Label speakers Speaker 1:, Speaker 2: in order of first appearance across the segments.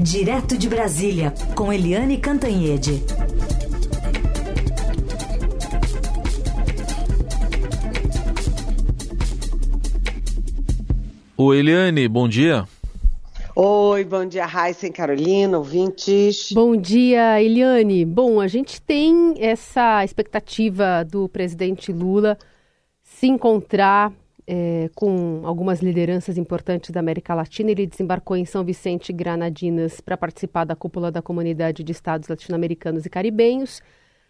Speaker 1: Direto de Brasília, com Eliane Cantanhede.
Speaker 2: Oi, Eliane, bom dia.
Speaker 3: Oi, bom dia, Raíssa e Carolina, ouvintes.
Speaker 4: Bom dia, Eliane. Bom, a gente tem essa expectativa do presidente Lula se encontrar é, com algumas lideranças importantes da América Latina. Ele desembarcou em São Vicente Granadinas para participar da cúpula da Comunidade de Estados Latino-Americanos e Caribenhos.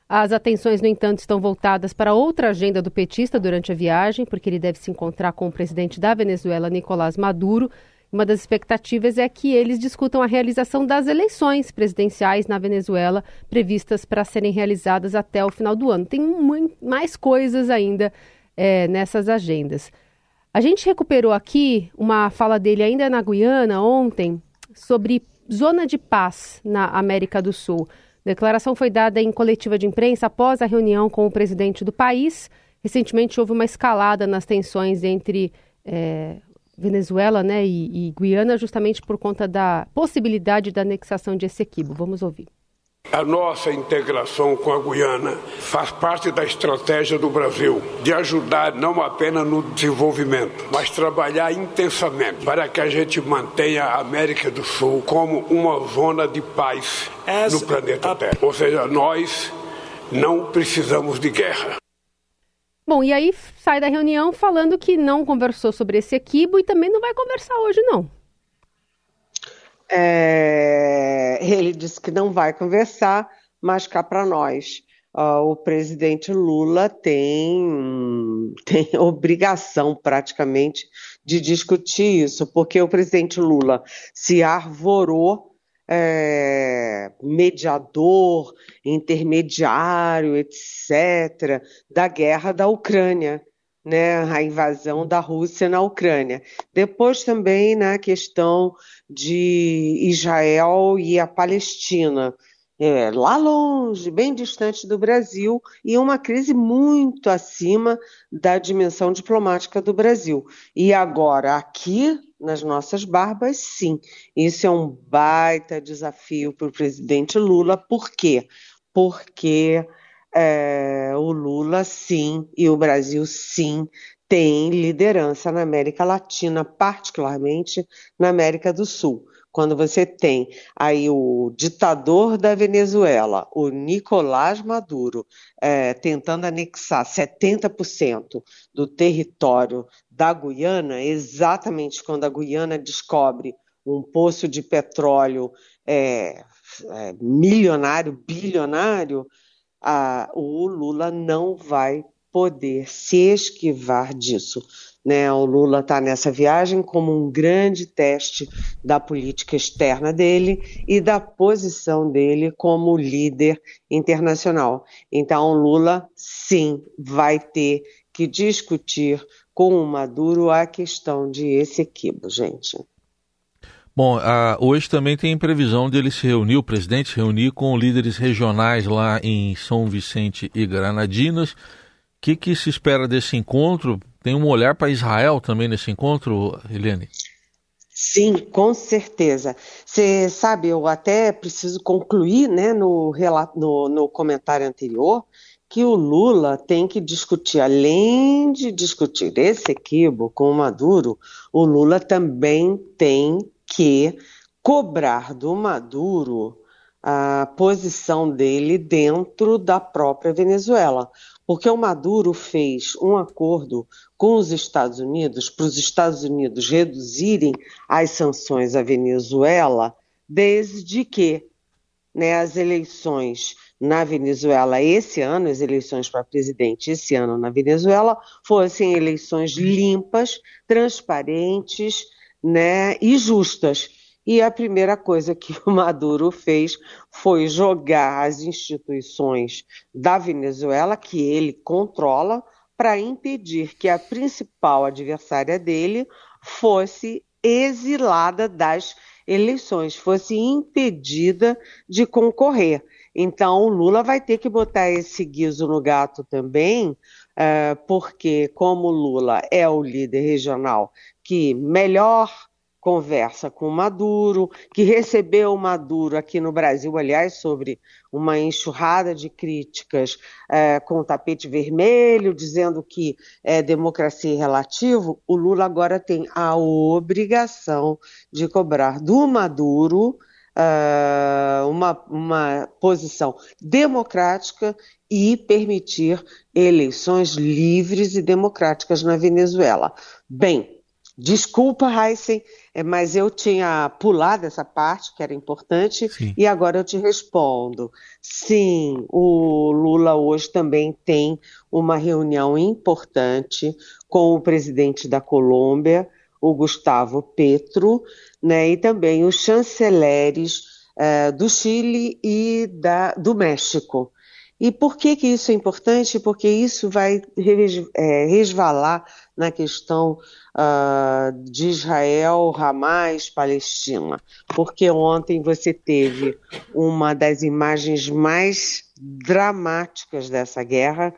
Speaker 4: As atenções, no entanto, estão voltadas para outra agenda do petista durante a viagem, porque ele deve se encontrar com o presidente da Venezuela, Nicolás Maduro. Uma das expectativas é que eles discutam a realização das eleições presidenciais na Venezuela, previstas para serem realizadas até o final do ano. Tem mais coisas ainda é, nessas agendas. A gente recuperou aqui uma fala dele ainda na Guiana ontem sobre zona de paz na América do Sul. A declaração foi dada em coletiva de imprensa após a reunião com o presidente do país. Recentemente houve uma escalada nas tensões entre é, Venezuela né, e, e Guiana, justamente por conta da possibilidade da anexação de Essequibo. Vamos ouvir.
Speaker 5: A nossa integração com a Guiana faz parte da estratégia do Brasil de ajudar não apenas no desenvolvimento, mas trabalhar intensamente para que a gente mantenha a América do Sul como uma zona de paz no planeta Terra. Ou seja, nós não precisamos de guerra.
Speaker 4: Bom, e aí sai da reunião falando que não conversou sobre esse equibo e também não vai conversar hoje, não.
Speaker 3: É, ele disse que não vai conversar, mas cá para nós. Uh, o presidente Lula tem, tem obrigação praticamente de discutir isso, porque o presidente Lula se arvorou é, mediador, intermediário, etc., da guerra da Ucrânia né, a invasão da Rússia na Ucrânia. Depois também na né, questão de Israel e a Palestina, é, lá longe, bem distante do Brasil, e uma crise muito acima da dimensão diplomática do Brasil. E agora, aqui nas nossas barbas, sim. Isso é um baita desafio para o presidente Lula. Por quê? Porque é, o Lula sim e o Brasil sim tem liderança na América Latina, particularmente na América do Sul. Quando você tem aí o ditador da Venezuela, o Nicolás Maduro, é, tentando anexar 70% do território da Guiana, exatamente quando a Guiana descobre um poço de petróleo é, é, milionário, bilionário, a, o Lula não vai poder se esquivar disso. Né? O Lula está nessa viagem como um grande teste da política externa dele e da posição dele como líder internacional. Então, o Lula, sim, vai ter que discutir com o Maduro a questão de esse equibo, gente.
Speaker 2: Bom, uh, hoje também tem previsão dele se reunir, o presidente se reunir com líderes regionais lá em São Vicente e Granadinas. O que, que se espera desse encontro? Tem um olhar para Israel também nesse encontro, Helene?
Speaker 3: Sim, com certeza. Você sabe, eu até preciso concluir né, no, no, no comentário anterior que o Lula tem que discutir, além de discutir esse equívoco com o Maduro, o Lula também tem que cobrar do Maduro a posição dele dentro da própria Venezuela. Porque o Maduro fez um acordo com os Estados Unidos para os Estados Unidos reduzirem as sanções à Venezuela, desde que né, as eleições na Venezuela esse ano, as eleições para presidente esse ano na Venezuela, fossem eleições limpas, transparentes, né, e justas. E a primeira coisa que o Maduro fez foi jogar as instituições da Venezuela, que ele controla, para impedir que a principal adversária dele fosse exilada das eleições, fosse impedida de concorrer. Então, o Lula vai ter que botar esse guiso no gato também, porque, como Lula é o líder regional que melhor conversa com Maduro, que recebeu Maduro aqui no Brasil, aliás, sobre uma enxurrada de críticas é, com o tapete vermelho, dizendo que é democracia relativo, o Lula agora tem a obrigação de cobrar do Maduro uh, uma, uma posição democrática e permitir eleições livres e democráticas na Venezuela. Bem, Desculpa, Heisen, é, mas eu tinha pulado essa parte, que era importante, Sim. e agora eu te respondo. Sim, o Lula hoje também tem uma reunião importante com o presidente da Colômbia, o Gustavo Petro, né, e também os chanceleres uh, do Chile e da, do México. E por que, que isso é importante? Porque isso vai é, resvalar na questão uh, de Israel, Hamas, Palestina. Porque ontem você teve uma das imagens mais dramáticas dessa guerra,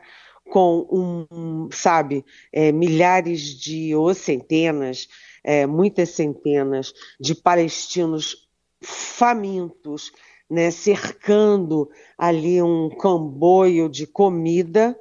Speaker 3: com um, sabe, é, milhares de ou centenas, é, muitas centenas de palestinos famintos, né, cercando ali um camboio de comida,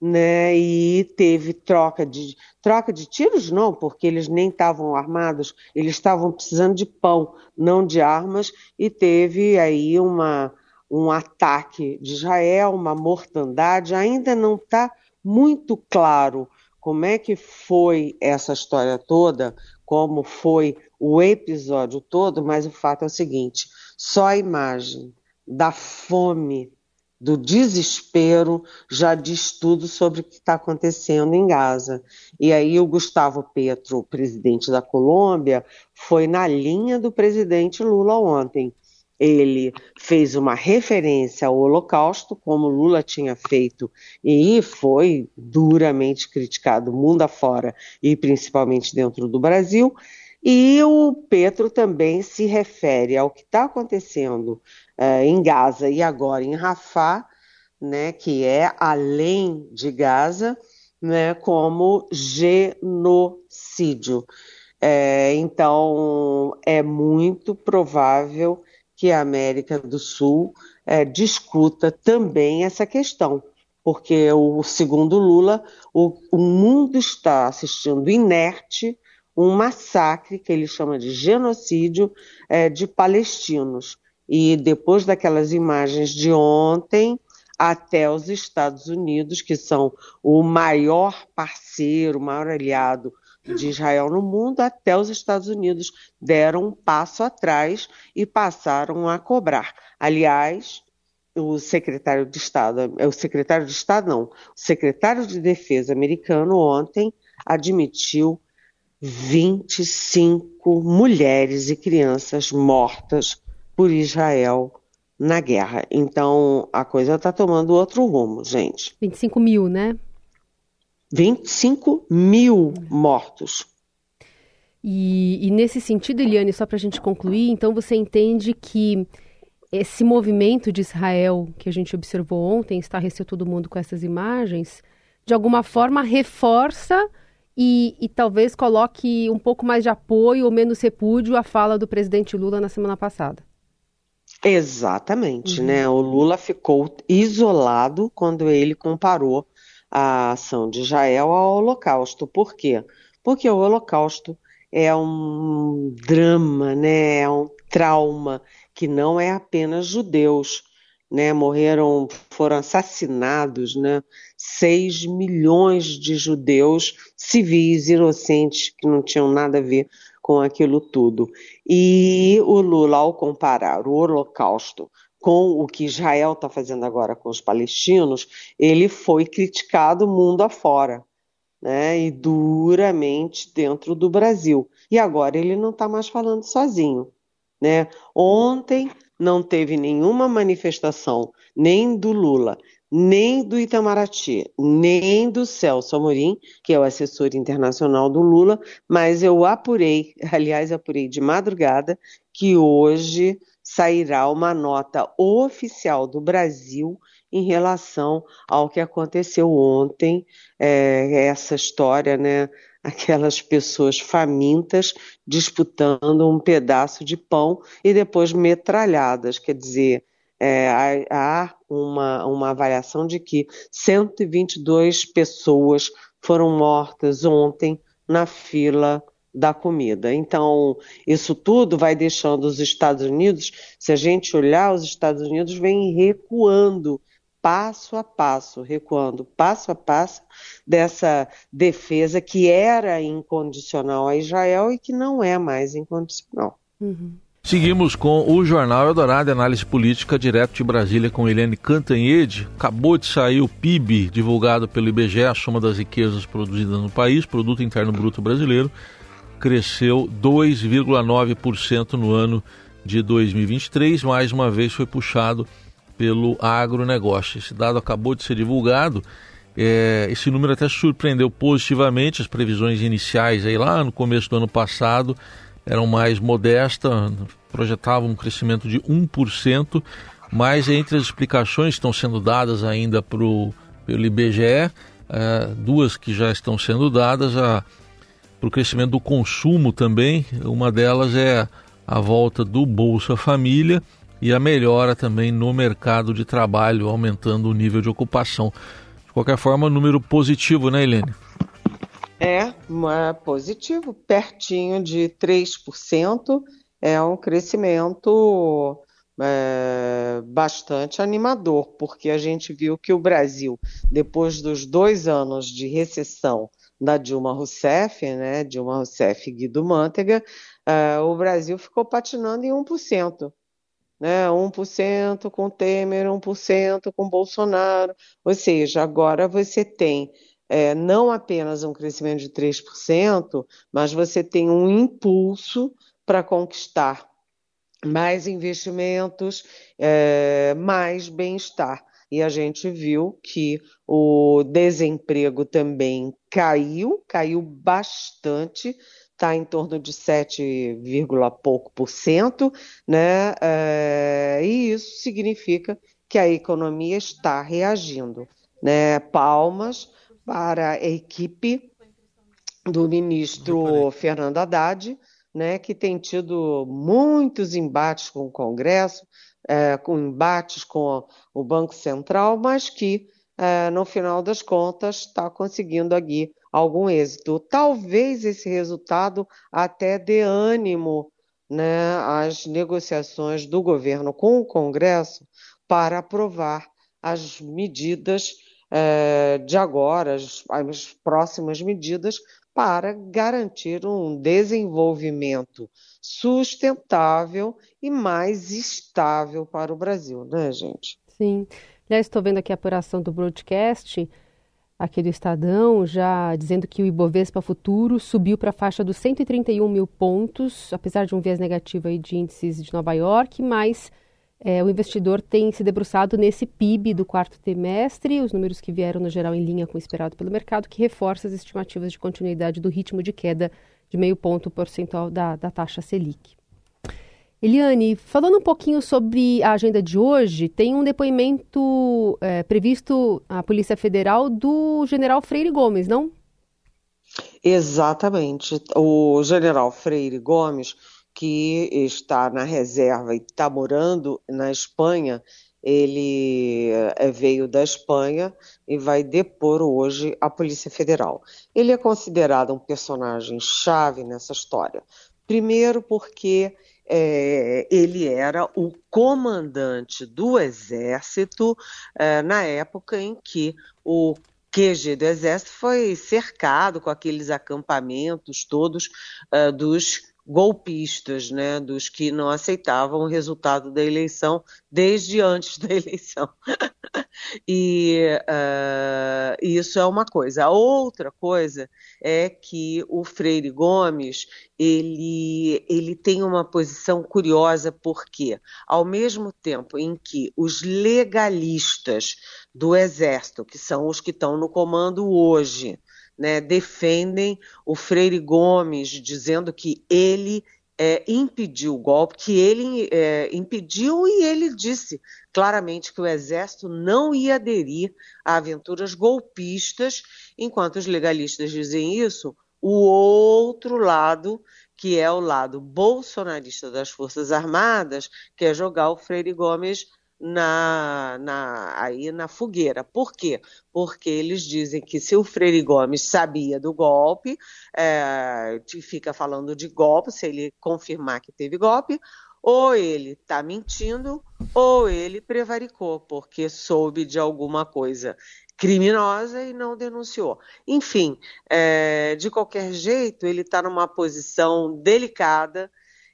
Speaker 3: né, e teve troca de troca de tiros não, porque eles nem estavam armados, eles estavam precisando de pão, não de armas, e teve aí uma um ataque de Israel, uma mortandade, ainda não está muito claro como é que foi essa história toda, como foi o episódio todo, mas o fato é o seguinte: só a imagem da fome, do desespero, já diz tudo sobre o que está acontecendo em Gaza. E aí o Gustavo Petro, presidente da Colômbia, foi na linha do presidente Lula ontem. Ele fez uma referência ao Holocausto, como Lula tinha feito, e foi duramente criticado mundo afora e principalmente dentro do Brasil. E o Petro também se refere ao que está acontecendo uh, em Gaza e agora em Rafah, né, que é além de Gaza, né, como genocídio. É, então, é muito provável que a América do Sul é, discuta também essa questão, porque, o, segundo Lula, o, o mundo está assistindo inerte um massacre que ele chama de genocídio é, de palestinos. E depois daquelas imagens de ontem, até os Estados Unidos, que são o maior parceiro, o maior aliado de Israel no mundo, até os Estados Unidos deram um passo atrás e passaram a cobrar. Aliás, o secretário de Estado, é o secretário de Estado não, o secretário de Defesa americano ontem admitiu 25 mulheres e crianças mortas por Israel na guerra. Então a coisa está tomando outro rumo, gente.
Speaker 4: 25 mil, né?
Speaker 3: 25 mil mortos.
Speaker 4: E, e nesse sentido, Eliane, só para a gente concluir, então você entende que esse movimento de Israel que a gente observou ontem, estarreceu todo mundo com essas imagens, de alguma forma reforça e, e, talvez coloque um pouco mais de apoio ou menos repúdio à fala do presidente Lula na semana passada.
Speaker 3: Exatamente, uhum. né? O Lula ficou isolado quando ele comparou a ação de Israel ao Holocausto. Por quê? Porque o Holocausto é um drama, né? É um trauma que não é apenas judeus né, morreram, foram assassinados, né, 6 milhões de judeus civis, inocentes, que não tinham nada a ver com aquilo tudo. E o Lula, ao comparar o Holocausto com o que Israel está fazendo agora com os palestinos, ele foi criticado mundo afora, né, e duramente dentro do Brasil. E agora ele não está mais falando sozinho. Né? Ontem não teve nenhuma manifestação, nem do Lula, nem do Itamaraty, nem do Celso Amorim, que é o assessor internacional do Lula, mas eu apurei, aliás, apurei de madrugada, que hoje sairá uma nota oficial do Brasil em relação ao que aconteceu ontem, é, essa história né, aquelas pessoas famintas disputando um pedaço de pão e depois metralhadas. Quer dizer, é, há uma, uma avaliação de que 122 pessoas foram mortas ontem na fila da comida. Então, isso tudo vai deixando os Estados Unidos, se a gente olhar, os Estados Unidos vêm recuando passo a passo, recuando passo a passo dessa defesa que era incondicional a Israel e que não é mais incondicional.
Speaker 2: Uhum. Seguimos com o Jornal Eldorado, análise política direto de Brasília com Helene Cantanhede. Acabou de sair o PIB divulgado pelo IBGE, a soma das riquezas produzidas no país, Produto Interno Bruto Brasileiro, cresceu 2,9% no ano de 2023. Mais uma vez foi puxado pelo agronegócio. Esse dado acabou de ser divulgado. É, esse número até surpreendeu positivamente as previsões iniciais aí lá no começo do ano passado eram mais modestas, projetavam um crescimento de 1%, mas entre as explicações que estão sendo dadas ainda pro, pelo IBGE, é, duas que já estão sendo dadas, a para o crescimento do consumo também. Uma delas é a volta do Bolsa Família e a melhora também no mercado de trabalho, aumentando o nível de ocupação. De qualquer forma, número positivo, né, Helene?
Speaker 3: É, positivo, pertinho de 3%, é um crescimento é, bastante animador, porque a gente viu que o Brasil, depois dos dois anos de recessão da Dilma Rousseff, né, Dilma Rousseff e Guido Mantega, uh, o Brasil ficou patinando em 1%. Né, 1% com Temer, 1% com Bolsonaro. Ou seja, agora você tem é, não apenas um crescimento de 3%, mas você tem um impulso para conquistar mais investimentos, é, mais bem-estar e a gente viu que o desemprego também caiu, caiu bastante, está em torno de 7, pouco por cento, né? É, e isso significa que a economia está reagindo, né? Palmas para a equipe do ministro Fernando Haddad, né, que tem tido muitos embates com o Congresso, é, com embates com o Banco Central, mas que, é, no final das contas, está conseguindo aqui algum êxito. Talvez esse resultado até dê ânimo né, às negociações do governo com o Congresso para aprovar as medidas é, de agora, as, as próximas medidas para garantir um desenvolvimento sustentável e mais estável para o Brasil, né, gente?
Speaker 4: Sim. Aliás, estou vendo aqui a apuração do broadcast aqui do Estadão, já dizendo que o Ibovespa Futuro subiu para a faixa dos 131 mil pontos, apesar de um viés negativo aí de índices de Nova York, mas é, o investidor tem se debruçado nesse PIB do quarto trimestre, os números que vieram no geral em linha com o esperado pelo mercado, que reforça as estimativas de continuidade do ritmo de queda de meio ponto percentual da, da taxa Selic. Eliane, falando um pouquinho sobre a agenda de hoje, tem um depoimento é, previsto à Polícia Federal do general Freire Gomes, não?
Speaker 3: Exatamente. O general Freire Gomes que está na reserva e está morando na Espanha, ele eh, veio da Espanha e vai depor hoje a Polícia Federal. Ele é considerado um personagem chave nessa história. Primeiro, porque é, ele era o comandante do Exército é, na época em que o QG do Exército foi cercado com aqueles acampamentos todos dos golpistas, né, dos que não aceitavam o resultado da eleição desde antes da eleição. e uh, isso é uma coisa. A outra coisa é que o Freire Gomes ele, ele tem uma posição curiosa porque, ao mesmo tempo em que os legalistas do Exército, que são os que estão no comando hoje, né, defendem o Freire Gomes, dizendo que ele é, impediu o golpe, que ele é, impediu e ele disse claramente que o Exército não ia aderir a aventuras golpistas, enquanto os legalistas dizem isso, o outro lado, que é o lado bolsonarista das Forças Armadas, que é jogar o Freire Gomes na, na, aí na fogueira. Por quê? Porque eles dizem que se o Freire Gomes sabia do golpe, é, fica falando de golpe, se ele confirmar que teve golpe, ou ele está mentindo, ou ele prevaricou, porque soube de alguma coisa criminosa e não denunciou. Enfim, é, de qualquer jeito, ele está numa posição delicada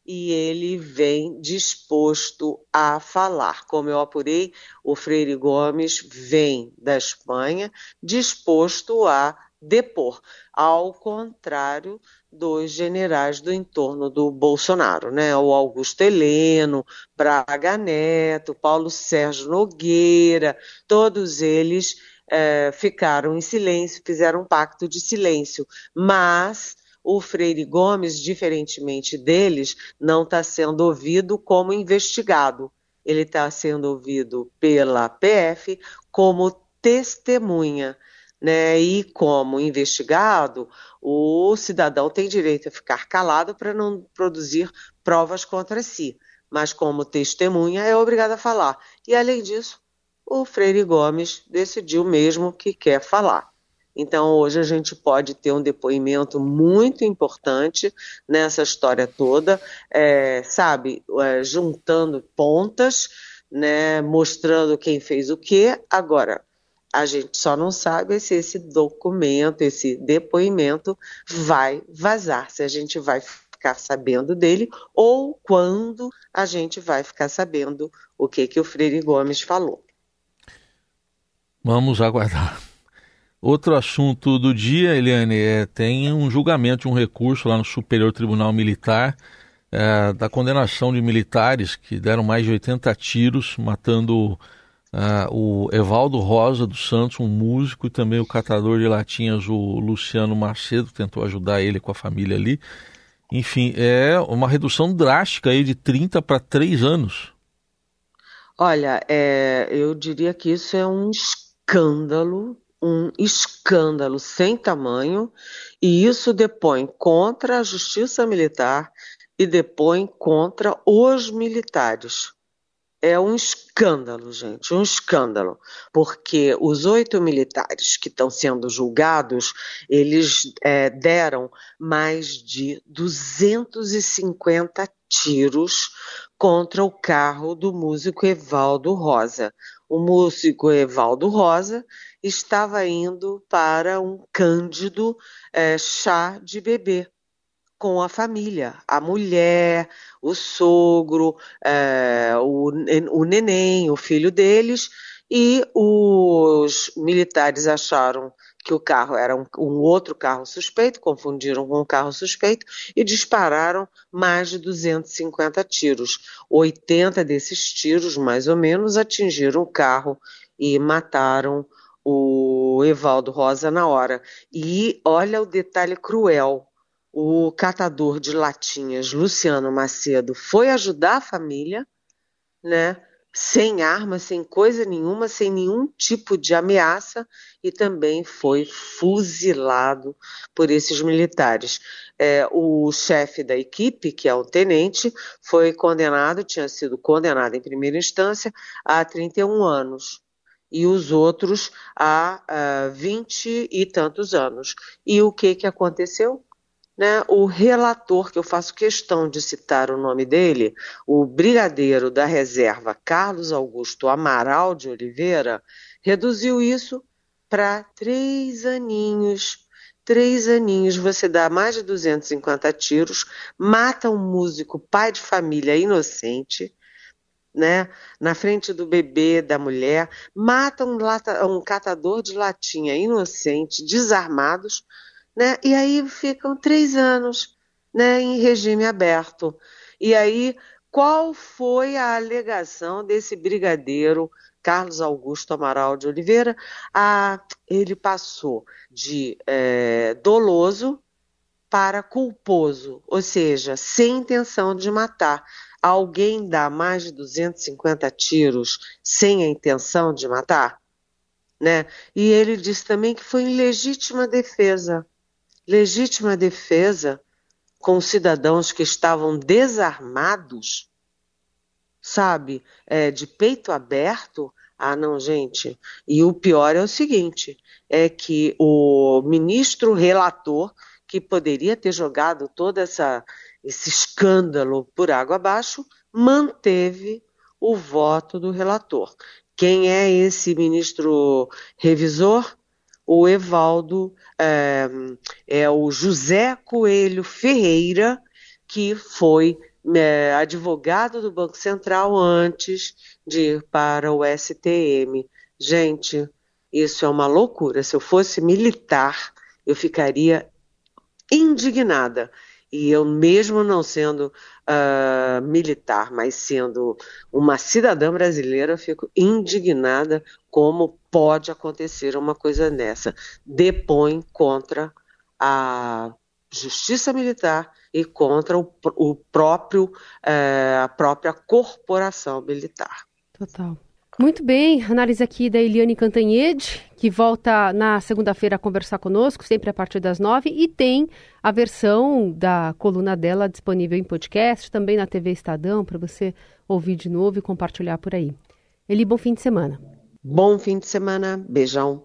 Speaker 3: e ele vem disposto a falar. Como eu apurei, o Freire Gomes vem da Espanha disposto a depor, ao contrário dos generais do entorno do Bolsonaro, né? O Augusto Heleno, Braga Neto, Paulo Sérgio Nogueira, todos eles é, ficaram em silêncio, fizeram um pacto de silêncio, mas o Freire Gomes, diferentemente deles, não está sendo ouvido como investigado. Ele está sendo ouvido pela PF como testemunha. Né? E como investigado, o cidadão tem direito a ficar calado para não produzir provas contra si, mas como testemunha é obrigado a falar. E além disso, o Freire Gomes decidiu mesmo que quer falar. Então, hoje a gente pode ter um depoimento muito importante nessa história toda, é, sabe, é, juntando pontas, né, mostrando quem fez o quê. Agora, a gente só não sabe se esse documento, esse depoimento vai vazar, se a gente vai ficar sabendo dele ou quando a gente vai ficar sabendo o que, que o Freire Gomes falou.
Speaker 2: Vamos aguardar. Outro assunto do dia, Eliane, é, tem um julgamento, um recurso lá no Superior Tribunal Militar é, da condenação de militares que deram mais de 80 tiros, matando é, o Evaldo Rosa dos Santos, um músico, e também o catador de latinhas, o Luciano Macedo, tentou ajudar ele com a família ali. Enfim, é uma redução drástica aí de 30 para 3 anos.
Speaker 3: Olha, é, eu diria que isso é um escândalo, um escândalo sem tamanho, e isso depõe contra a justiça militar e depõe contra os militares. É um escândalo, gente, um escândalo, porque os oito militares que estão sendo julgados, eles é, deram mais de 250 tiros contra o carro do músico Evaldo Rosa. O músico Evaldo Rosa estava indo para um cândido é, chá de bebê com a família, a mulher, o sogro, é, o, o neném, o filho deles, e os militares acharam que o carro era um, um, outro carro suspeito, confundiram com um carro suspeito e dispararam mais de 250 tiros. 80 desses tiros, mais ou menos, atingiram o carro e mataram o Evaldo Rosa na hora. E olha o detalhe cruel. O catador de latinhas, Luciano Macedo, foi ajudar a família, né? sem arma, sem coisa nenhuma, sem nenhum tipo de ameaça e também foi fuzilado por esses militares. É, o chefe da equipe, que é o tenente, foi condenado, tinha sido condenado em primeira instância a 31 anos e os outros a, a 20 e tantos anos. E o que, que aconteceu? né, o relator, que eu faço questão de citar o nome dele, o brigadeiro da reserva Carlos Augusto Amaral de Oliveira, reduziu isso para três aninhos. Três aninhos, você dá mais de 250 tiros, mata um músico, pai de família inocente, né, na frente do bebê, da mulher, mata um, lata, um catador de latinha inocente, desarmados, né? E aí ficam três anos né, em regime aberto. E aí, qual foi a alegação desse brigadeiro Carlos Augusto Amaral de Oliveira? Ah, ele passou de é, doloso para culposo, ou seja, sem intenção de matar. Alguém dá mais de 250 tiros sem a intenção de matar? Né? E ele disse também que foi em legítima defesa legítima defesa com cidadãos que estavam desarmados, sabe, é, de peito aberto. Ah, não, gente. E o pior é o seguinte: é que o ministro relator, que poderia ter jogado todo essa, esse escândalo por água abaixo, manteve o voto do relator. Quem é esse ministro revisor? O Evaldo, é, é o José Coelho Ferreira, que foi é, advogado do Banco Central antes de ir para o STM. Gente, isso é uma loucura. Se eu fosse militar, eu ficaria indignada. E eu, mesmo não sendo uh, militar, mas sendo uma cidadã brasileira, fico indignada como pode acontecer uma coisa dessa. Depõe contra a justiça militar e contra o, o próprio, uh, a própria corporação militar.
Speaker 4: Total. Muito bem, análise aqui da Eliane Cantanhede, que volta na segunda-feira a conversar conosco, sempre a partir das nove, e tem a versão da coluna dela disponível em podcast, também na TV Estadão, para você ouvir de novo e compartilhar por aí. Eli, bom fim de semana.
Speaker 3: Bom fim de semana, beijão.